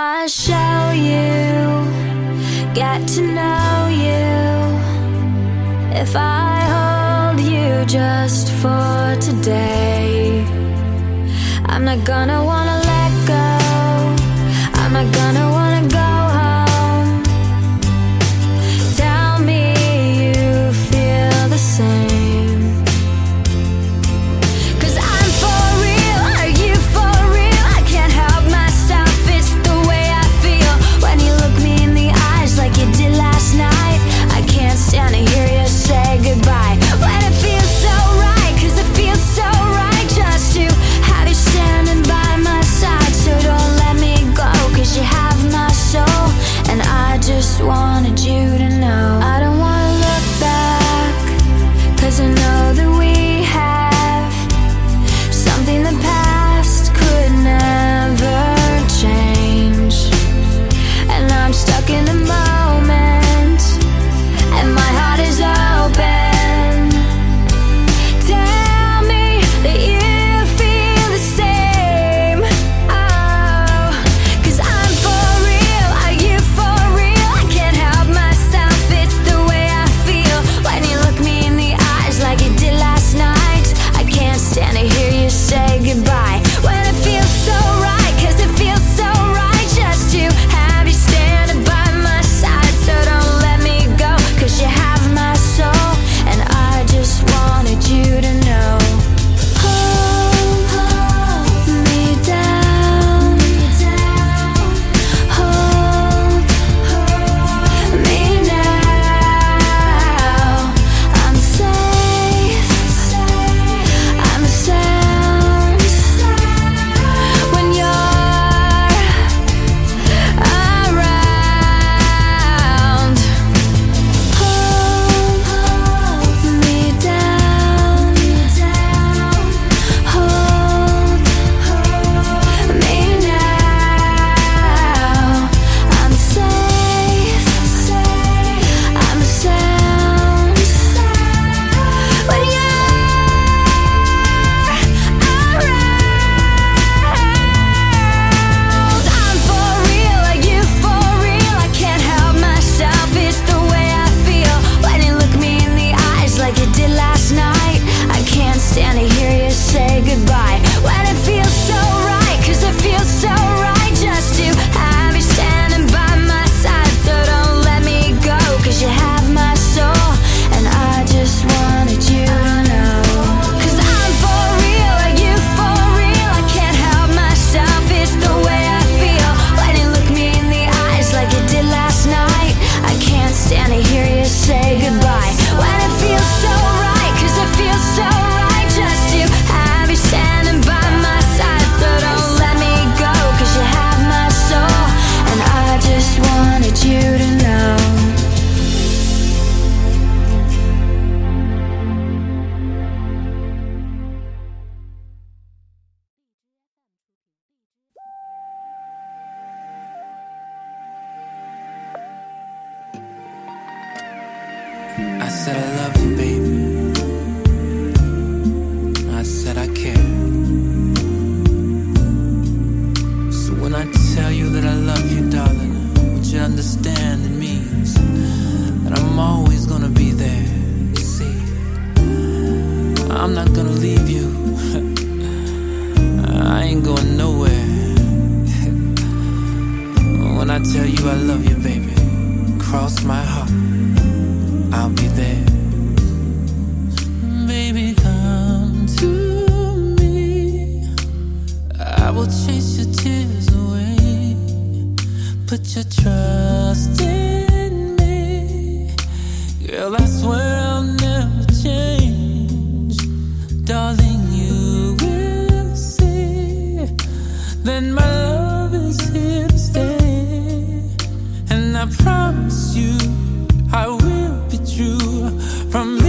I show you, get to know you, if I hold you just for today, I'm not gonna wanna. I promise you, I will be true. From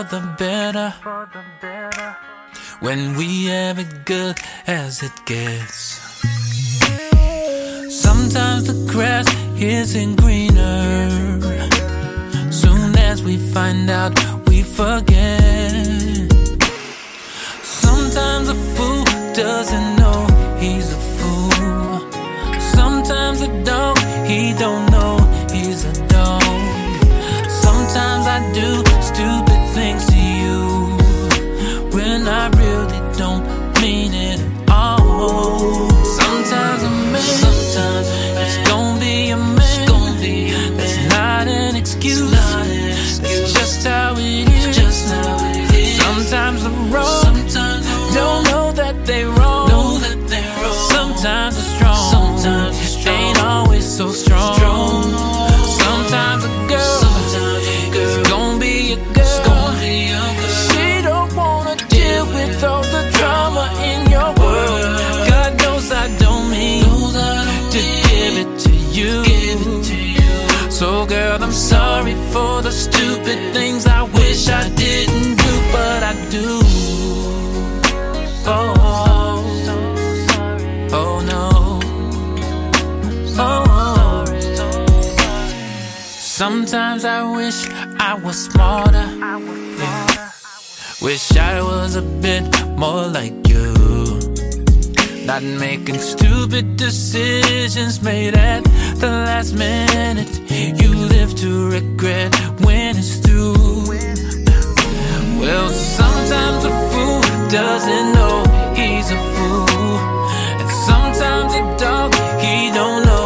for the better. When we have it good as it gets. Sometimes the grass isn't greener. Soon as we find out, we forget. Sometimes a fool doesn't know he's a fool. Sometimes a dog, he don't know he's a dog. Sometimes I do stupid. so strong. Sometimes a girl gonna be a girl. She don't wanna deal with all the drama in your world. God knows I don't mean to give it to you. So girl, I'm sorry for the stupid things I wish I didn't do, but I do. Sometimes I wish I was smarter. Wish I was a bit more like you. Not making stupid decisions made at the last minute. You live to regret when it's through. Well, sometimes a fool doesn't know he's a fool. And sometimes a dog, he don't know.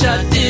shut it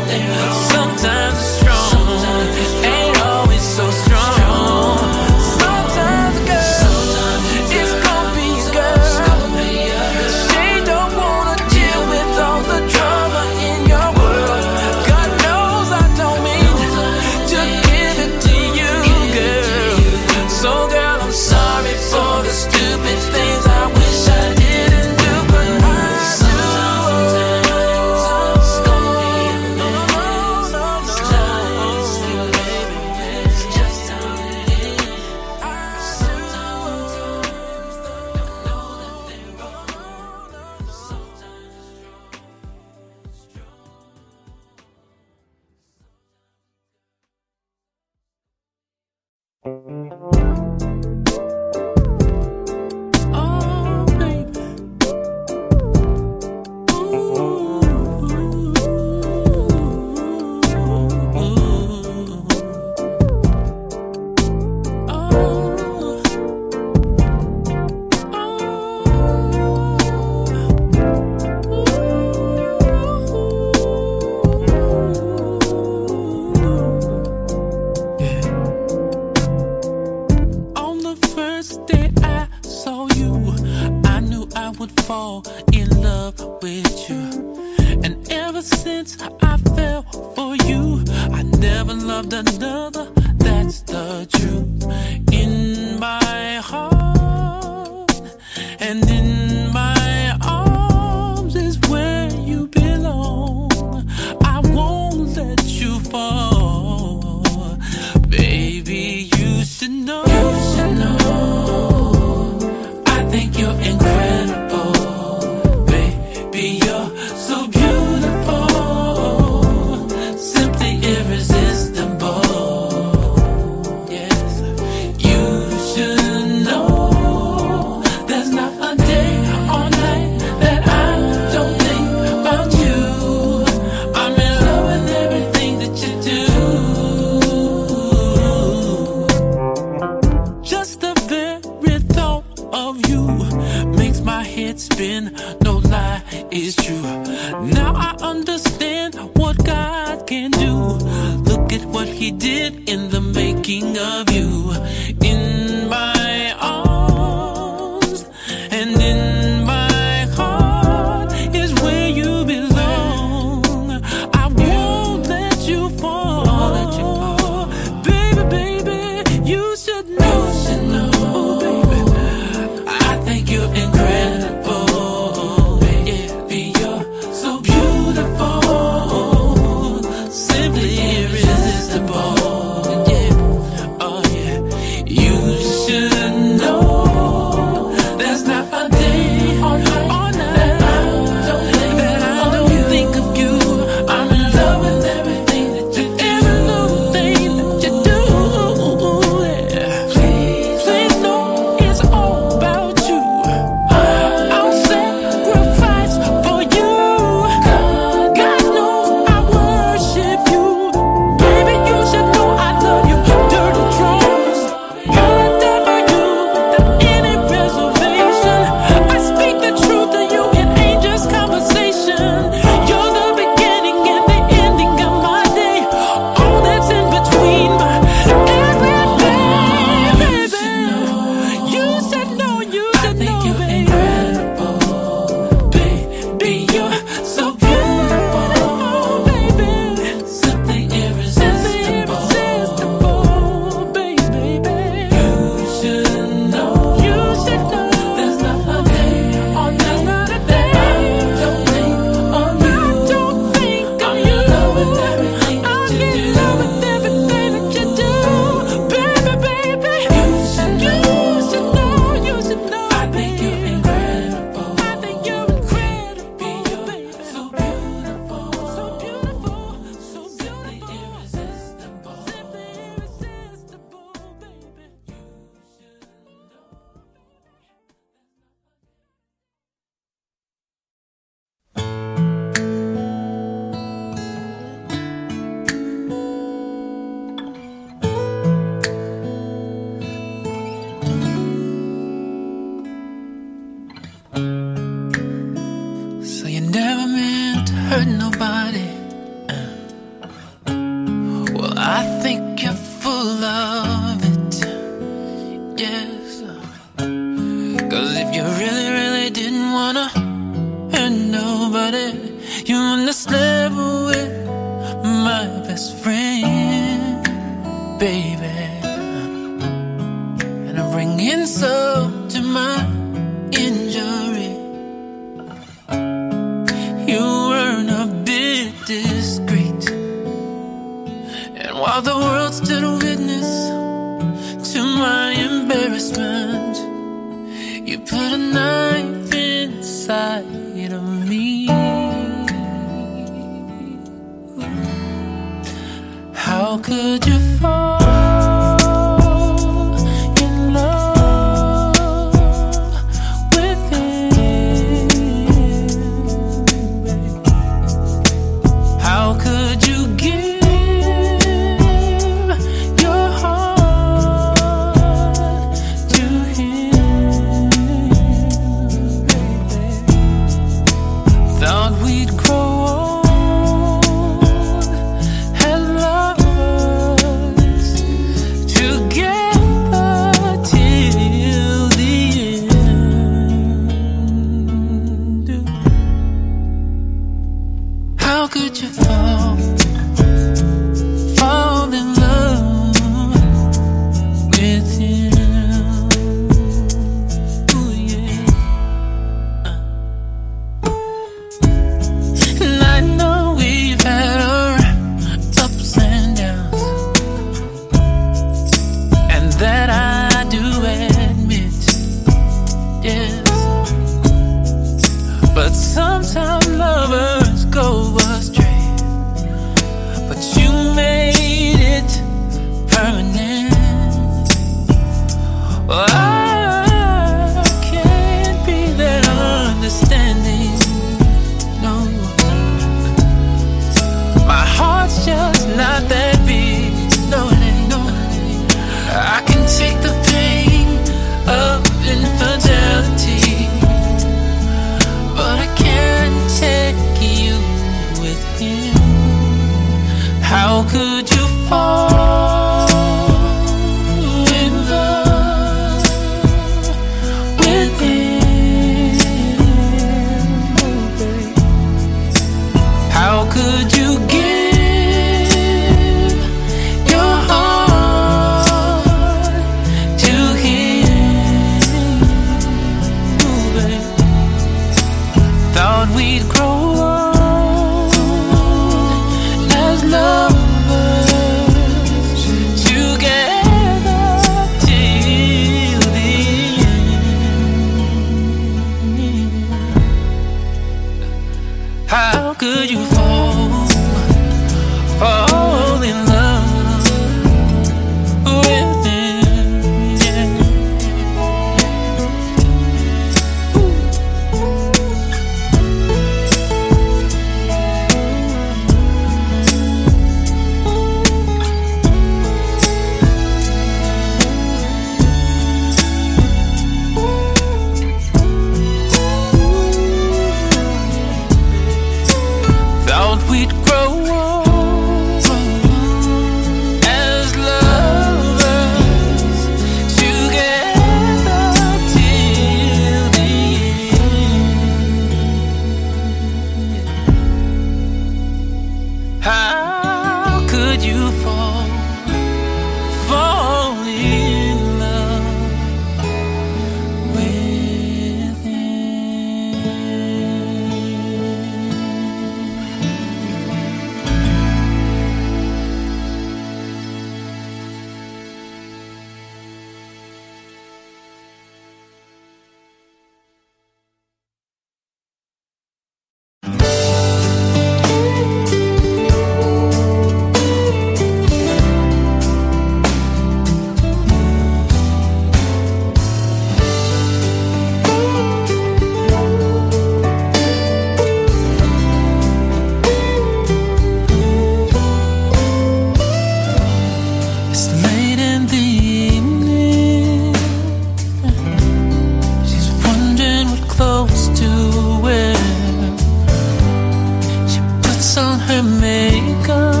And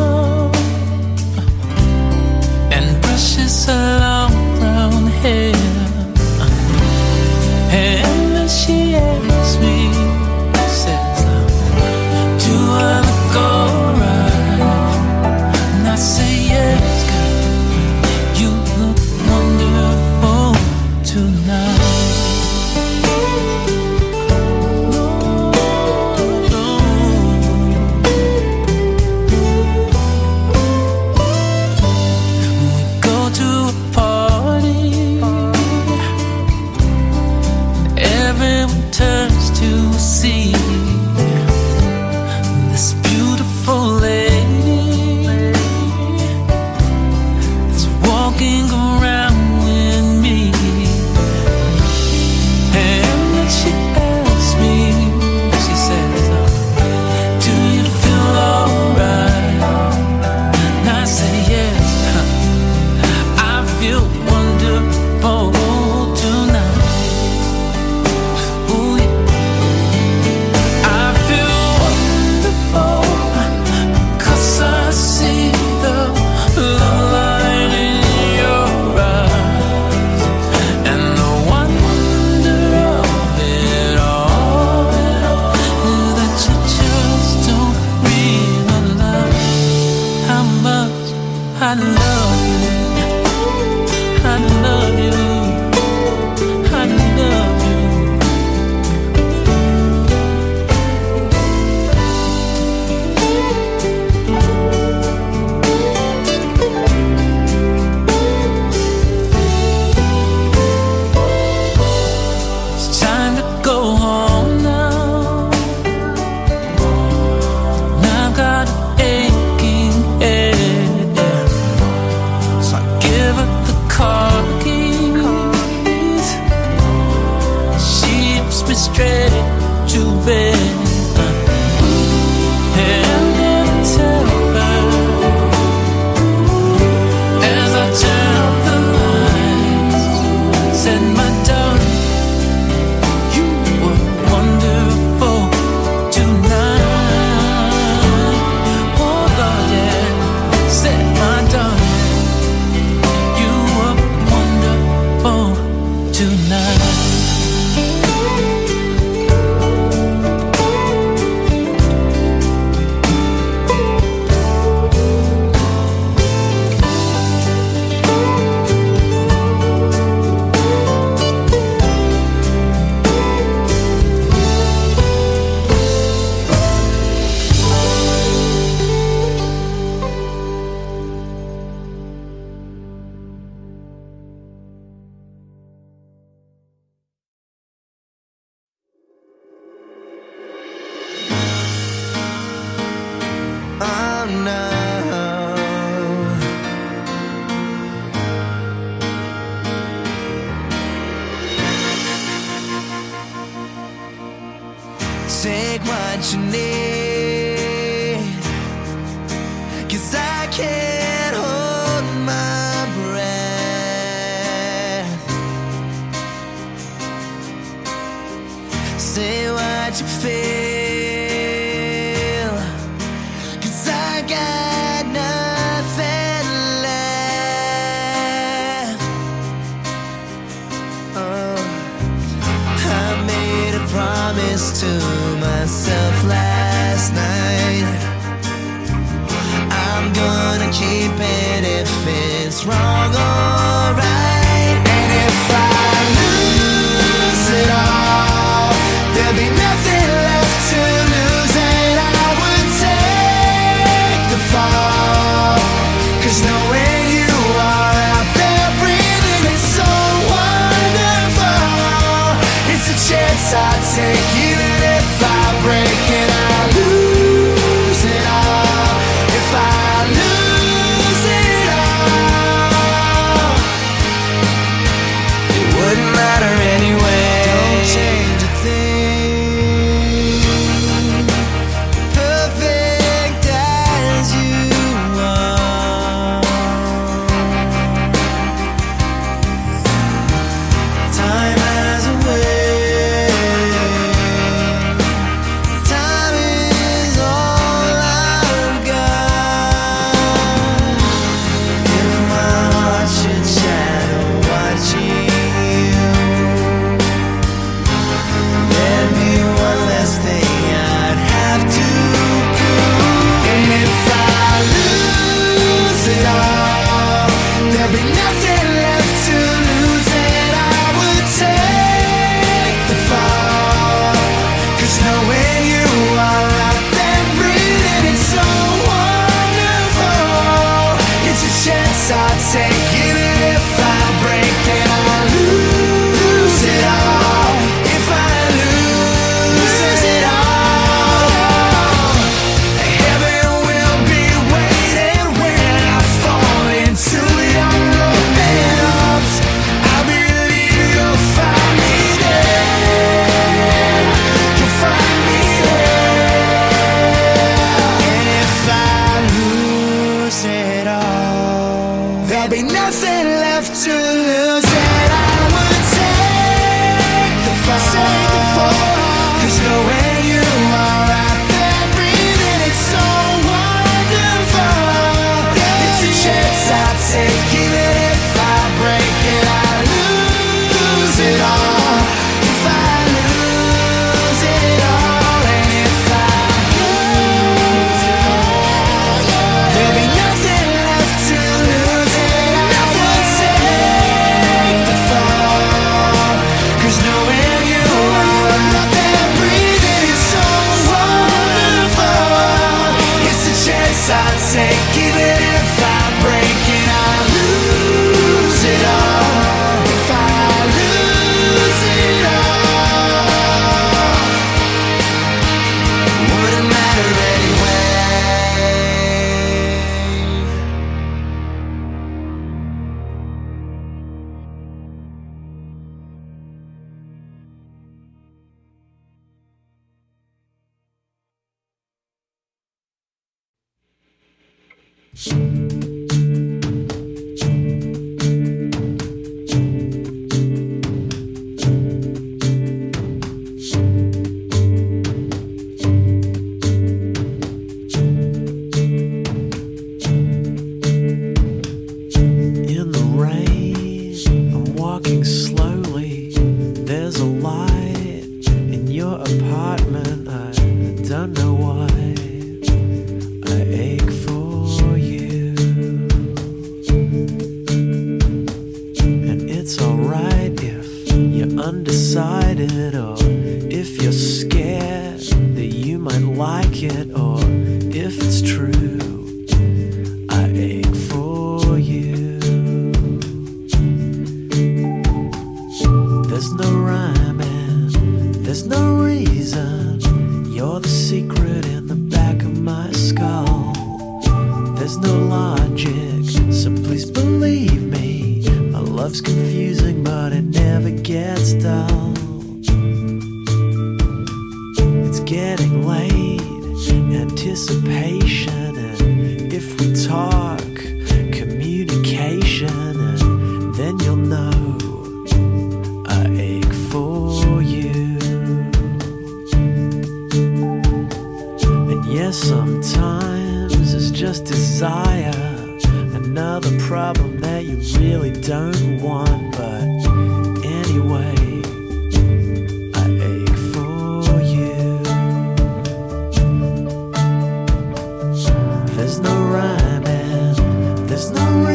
just to myself last night. I'm gonna keep it if it's wrong. There's no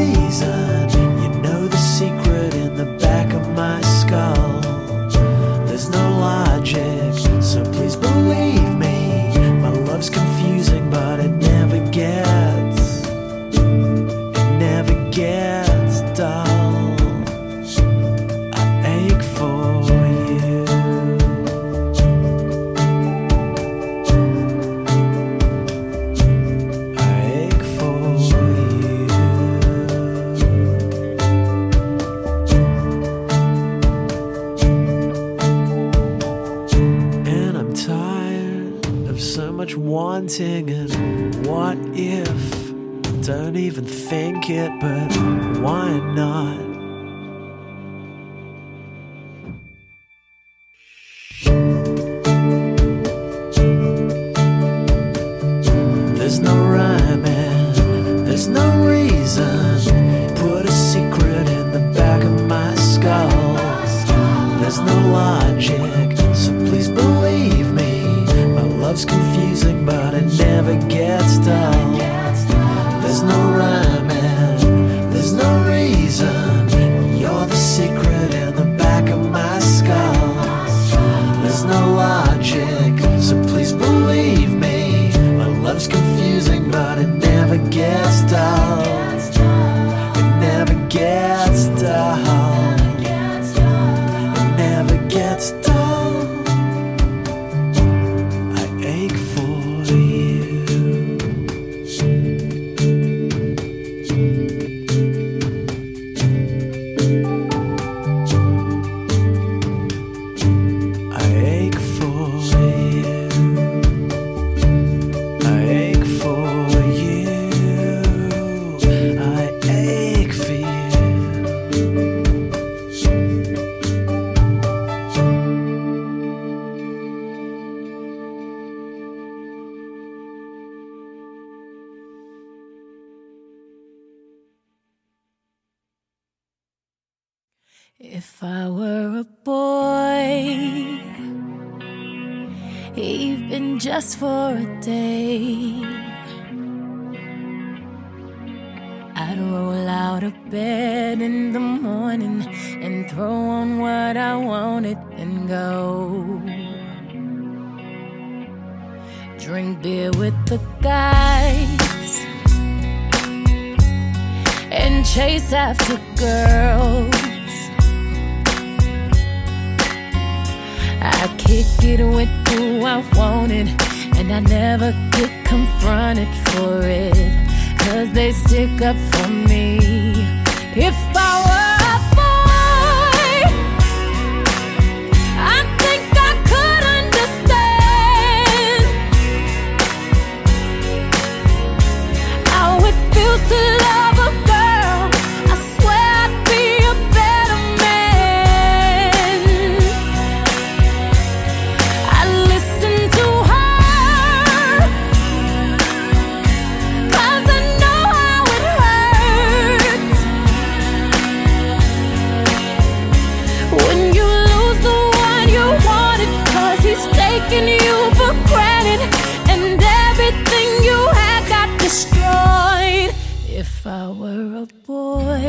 just for a day. I'd roll out of bed in the morning and throw on what I wanted and go. Drink beer with the guys and chase after girls. I kick it with who I wanted and I never get confronted for it, cause they stick up for me. If I were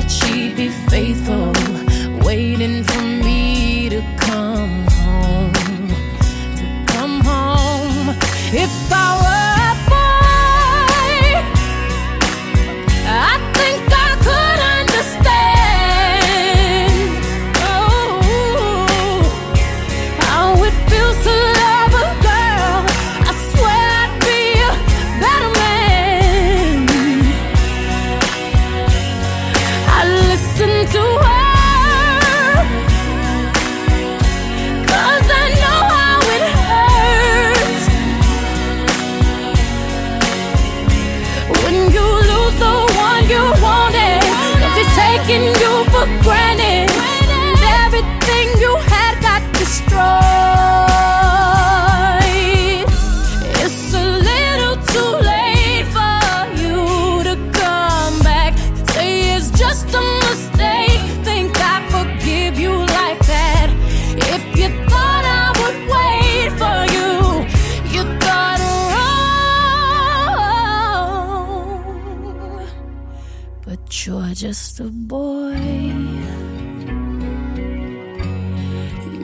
that she'd be faithful, waiting for me to come. Just a boy.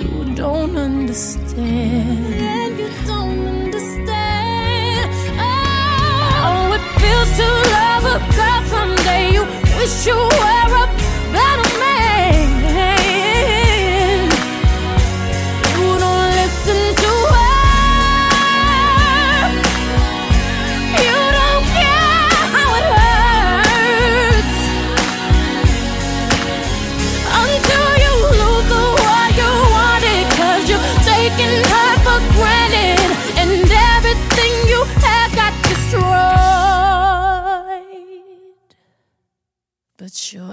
You don't understand. You don't understand. Oh, oh, it feels to love a girl someday. You wish you were a better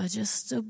just a.